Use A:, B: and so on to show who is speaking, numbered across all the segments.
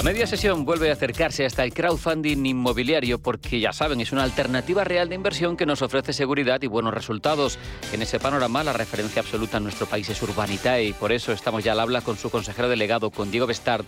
A: A media sesión vuelve a acercarse hasta el crowdfunding inmobiliario porque ya saben, es una alternativa real de inversión que nos ofrece seguridad y buenos resultados. En ese panorama la referencia absoluta en nuestro país es Urbanitae y por eso estamos ya al habla con su consejero delegado, con Diego Bestard.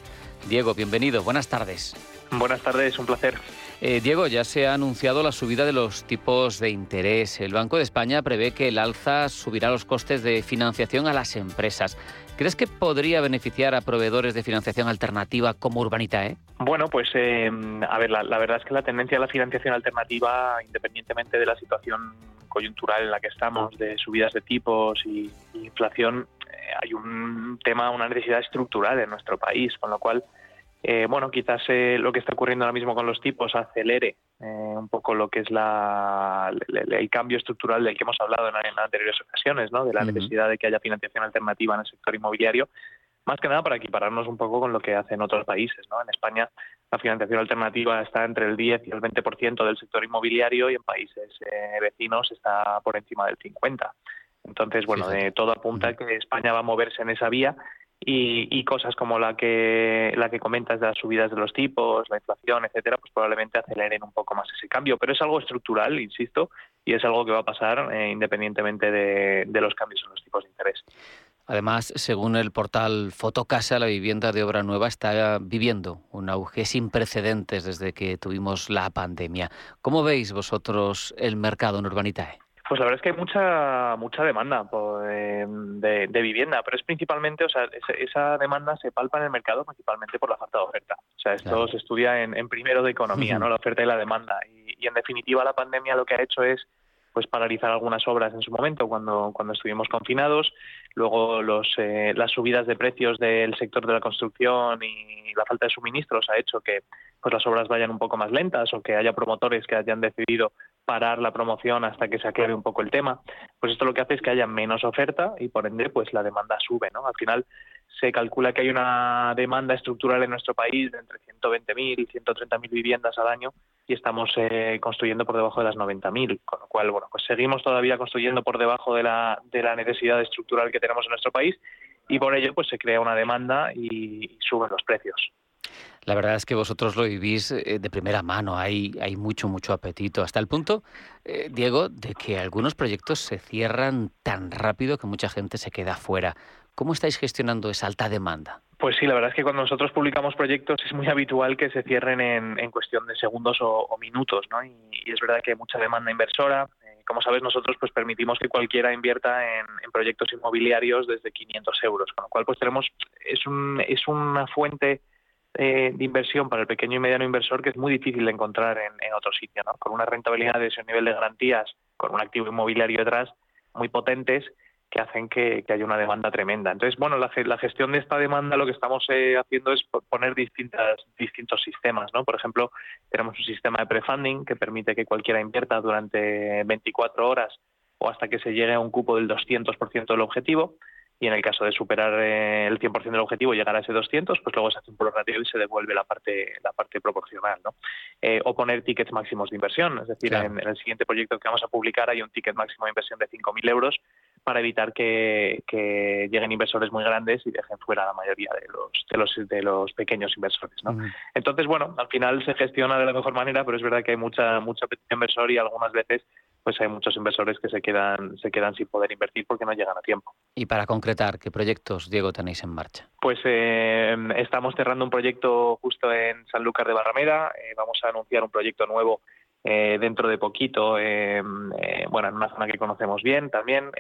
A: Diego, bienvenido, buenas tardes.
B: Buenas tardes, un placer.
A: Eh, Diego, ya se ha anunciado la subida de los tipos de interés. El Banco de España prevé que el alza subirá los costes de financiación a las empresas. ¿Crees que podría beneficiar a proveedores de financiación alternativa como Urbanitae?
B: Bueno, pues eh, a ver, la, verdad es que la tendencia a la financiación alternativa, independientemente de la situación coyuntural en la que estamos, de subidas de tipos y, inflación, eh, hay un tema, una necesidad estructural en nuestro país, con lo cual eh, bueno, quizás eh, lo que está ocurriendo ahora mismo con los tipos acelere eh, un poco lo que es la, el, cambio estructural del que hemos hablado en, anteriores ocasiones, ¿no? de la necesidad de que haya financiación alternativa en el sector inmobiliario, más que nada para equipararnos un poco con lo que hacen otros países. ¿no? En España la financiación alternativa está entre el 10 y el 20% del sector inmobiliario y en países vecinos está por encima del 50%. Entonces, bueno, todo apunta a que España va a moverse en esa vía y, cosas como la que la que comentas de las subidas de los tipos, la inflación, etcétera, pues probablemente aceleren un poco más ese cambio. Pero es algo estructural, insisto, y es algo que va a pasar eh, independientemente de, de, los cambios en los tipos de interés.
A: Además, según el portal Fotocasa, la vivienda de obra nueva está viviendo un auge sin precedentes desde que tuvimos la pandemia. ¿Cómo veis vosotros el mercado en Urbanitae?
B: Pues la verdad es que hay mucha mucha demanda eh, de, vivienda, pero es principalmente, o sea, esa demanda se palpa en el mercado principalmente por la falta de oferta. O sea, esto se estudia en, primero de economía, ¿no? La oferta y la demanda. Y, en definitiva la pandemia lo que ha hecho es pues paralizar algunas obras en su momento cuando, cuando estuvimos confinados, luego los, eh, las subidas de precios del sector de la construcción y la falta de suministros ha hecho que pues las obras vayan un poco más lentas o que haya promotores que hayan decidido parar la promoción hasta que se aclare un poco el tema, pues esto lo que hace es que haya menos oferta y por ende pues la demanda sube, ¿no? Al final se calcula que hay una demanda estructural en nuestro país de entre 120.000 y 130.000 viviendas al año y estamos eh, construyendo por debajo de las 90.000, con lo cual bueno, pues seguimos todavía construyendo por debajo de la de la necesidad estructural que tenemos en nuestro país y por ello pues se crea una demanda y suben los precios.
A: La verdad es que vosotros lo vivís eh, de primera mano, hay, hay mucho, mucho apetito, hasta el punto, eh, Diego, de que algunos proyectos se cierran tan rápido que mucha gente se queda fuera. ¿Cómo estáis gestionando esa alta demanda?
B: Pues sí, la verdad es que cuando nosotros publicamos proyectos es muy habitual que se cierren en, cuestión de segundos o, minutos, ¿no? Y, es verdad que hay mucha demanda inversora. Eh, como sabes, nosotros pues permitimos que cualquiera invierta en, en, proyectos inmobiliarios desde 500 euros, con lo cual pues tenemos es un, es una fuente eh, de inversión para el pequeño y mediano inversor que es muy difícil de encontrar en, en otro sitio, ¿no? Con una rentabilidad de ese nivel de garantías, con un activo inmobiliario detrás, muy potentes, que hacen que, haya una demanda tremenda. Entonces, bueno, la, gestión de esta demanda lo que estamos eh, haciendo es poner distintas, distintos sistemas, ¿no? Por ejemplo, tenemos un sistema de prefunding que permite que cualquiera invierta durante 24 horas o hasta que se llegue a un cupo del 200% del objetivo y en el caso de superar eh, el 100% del objetivo llegar a ese 200, pues luego se hace un prorrateo y se devuelve la parte la parte proporcional, ¿no? Eh, o poner tickets máximos de inversión, es decir, en, el siguiente proyecto que vamos a publicar hay un ticket máximo de inversión de 5.000 euros para evitar que, lleguen inversores muy grandes y dejen fuera la mayoría de los de los, de los pequeños inversores, ¿no? Entonces, bueno, al final se gestiona de la mejor manera, pero es verdad que hay mucha mucha inversor y algunas veces pues hay muchos inversores que se quedan, se quedan sin poder invertir porque no llegan a tiempo.
A: Y para concretar, ¿qué proyectos, Diego, tenéis en marcha?
B: Pues eh, estamos cerrando un proyecto justo en Sanlúcar de Barrameda. Eh, vamos a anunciar un proyecto nuevo eh, dentro de poquito, bueno, en una zona que conocemos bien también,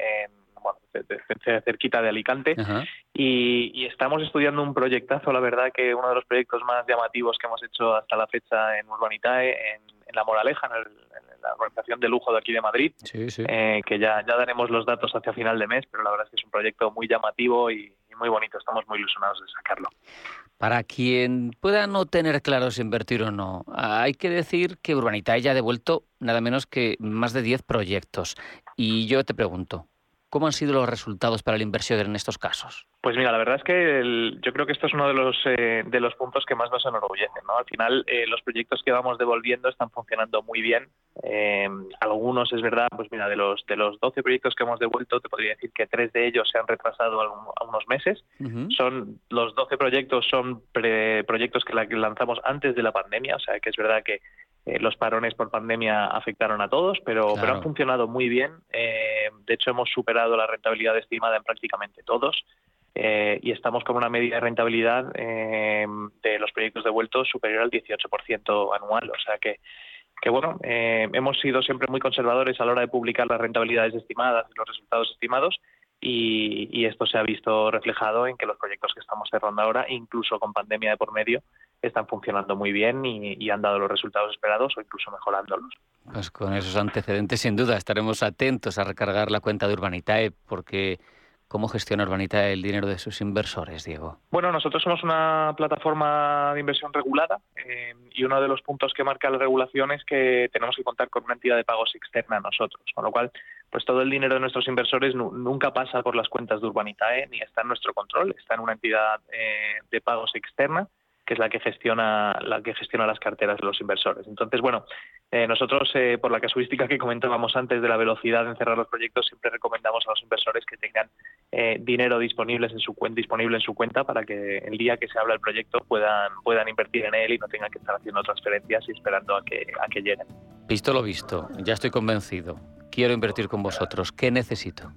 B: bueno, cerquita de Alicante. Y, y, estamos estudiando un proyectazo, la verdad que uno de los proyectos más llamativos que hemos hecho hasta la fecha en Urbanitae, en, La Moraleja, en, la organización de lujo de aquí de Madrid, eh, que ya, ya daremos los datos hacia final de mes, pero la verdad es que es un proyecto muy llamativo y, muy bonito, estamos muy ilusionados de sacarlo.
A: Para quien pueda no tener claro si invertir o no, hay que decir que Urbanitae ya ha devuelto nada menos que más de 10 proyectos. Y yo te pregunto, ¿Cómo han sido los resultados para el inversión en estos casos?
B: Pues mira, la verdad es que yo creo que esto es uno de los eh, de los puntos que más nos enorgullecen. ¿no? Al final, eh, los proyectos que vamos devolviendo están funcionando muy bien. Eh, algunos, es verdad, pues mira, de los de los 12 proyectos que hemos devuelto, te podría decir que tres de ellos se han retrasado a, unos meses. Son los 12 proyectos son proyectos que, lanzamos antes de la pandemia, o sea que es verdad que los parones por pandemia afectaron a todos, pero, pero han funcionado muy bien. de hecho, hemos superado la rentabilidad estimada en prácticamente todos. Eh, y estamos con una media de rentabilidad eh, de los proyectos devueltos superior al 18% anual. O sea que, bueno, eh, hemos sido siempre muy conservadores a la hora de publicar las rentabilidades estimadas y los resultados estimados. Y, esto se ha visto reflejado en que los proyectos que estamos cerrando ahora, incluso con pandemia de por medio, están funcionando muy bien y, y, han dado los resultados esperados o incluso mejorándolos.
A: Pues con esos antecedentes, sin duda, estaremos atentos a recargar la cuenta de Urbanitae porque ¿Cómo gestiona Urbanita el dinero de sus inversores, Diego?
B: Bueno, nosotros somos una plataforma de inversión regulada eh, y uno de los puntos que marca la regulación es que tenemos que contar con una entidad de pagos externa a nosotros, con lo cual pues todo el dinero de nuestros inversores nunca pasa por las cuentas de Urbanitae ni está en nuestro control, está en una entidad eh, de pagos externa que es la que gestiona la que gestiona las carteras de los inversores. Entonces, bueno, eh, nosotros eh, por la casuística que comentábamos antes de la velocidad de cerrar los proyectos, siempre recomendamos a los inversores que tengan eh, dinero disponible en su cuenta, disponible en su cuenta para que el día que se habla el proyecto puedan puedan invertir en él y no tengan que estar haciendo transferencias y esperando a que a que lleguen.
A: Visto lo visto, ya estoy convencido. Quiero invertir con vosotros. ¿Qué necesito?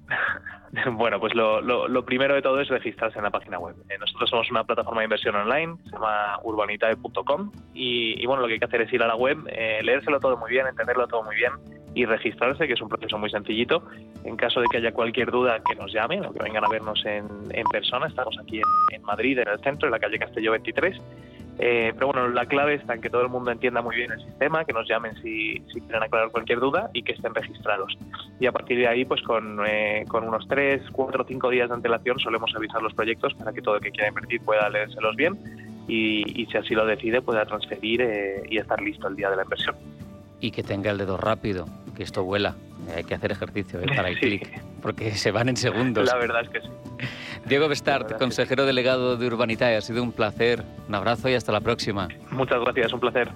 B: Bueno, pues lo, primero de todo es registrarse en la página web. Eh, nosotros somos una plataforma de inversión online, se llama urbanitae.com y, y, bueno, lo que hay que hacer es ir a la web, eh, leérselo todo muy bien, entenderlo todo muy bien y registrarse, que es un proceso muy sencillito. En caso de que haya cualquier duda, que nos llamen o que vengan a vernos en, persona. Estamos aquí en, en Madrid, en el centro, en la calle Castelló 23 eh, pero bueno, la clave está en que todo el mundo entienda muy bien el sistema, que nos llamen si, quieren aclarar cualquier duda y que estén registrados. Y a partir de ahí, pues con, eh, con unos 3, 4 o 5 días de antelación solemos avisar los proyectos para que todo el que quiera invertir pueda leérselos bien y, si así lo decide pueda transferir eh, y estar listo el día de la inversión.
A: Y que tenga el dedo rápido, que esto vuela. Hay que hacer ejercicio para el clic, porque se van en segundos.
B: La verdad es que sí.
A: Diego Bestart, consejero delegado de Urbanitae, ha sido un placer. Un abrazo y hasta la próxima.
B: Muchas gracias, un placer.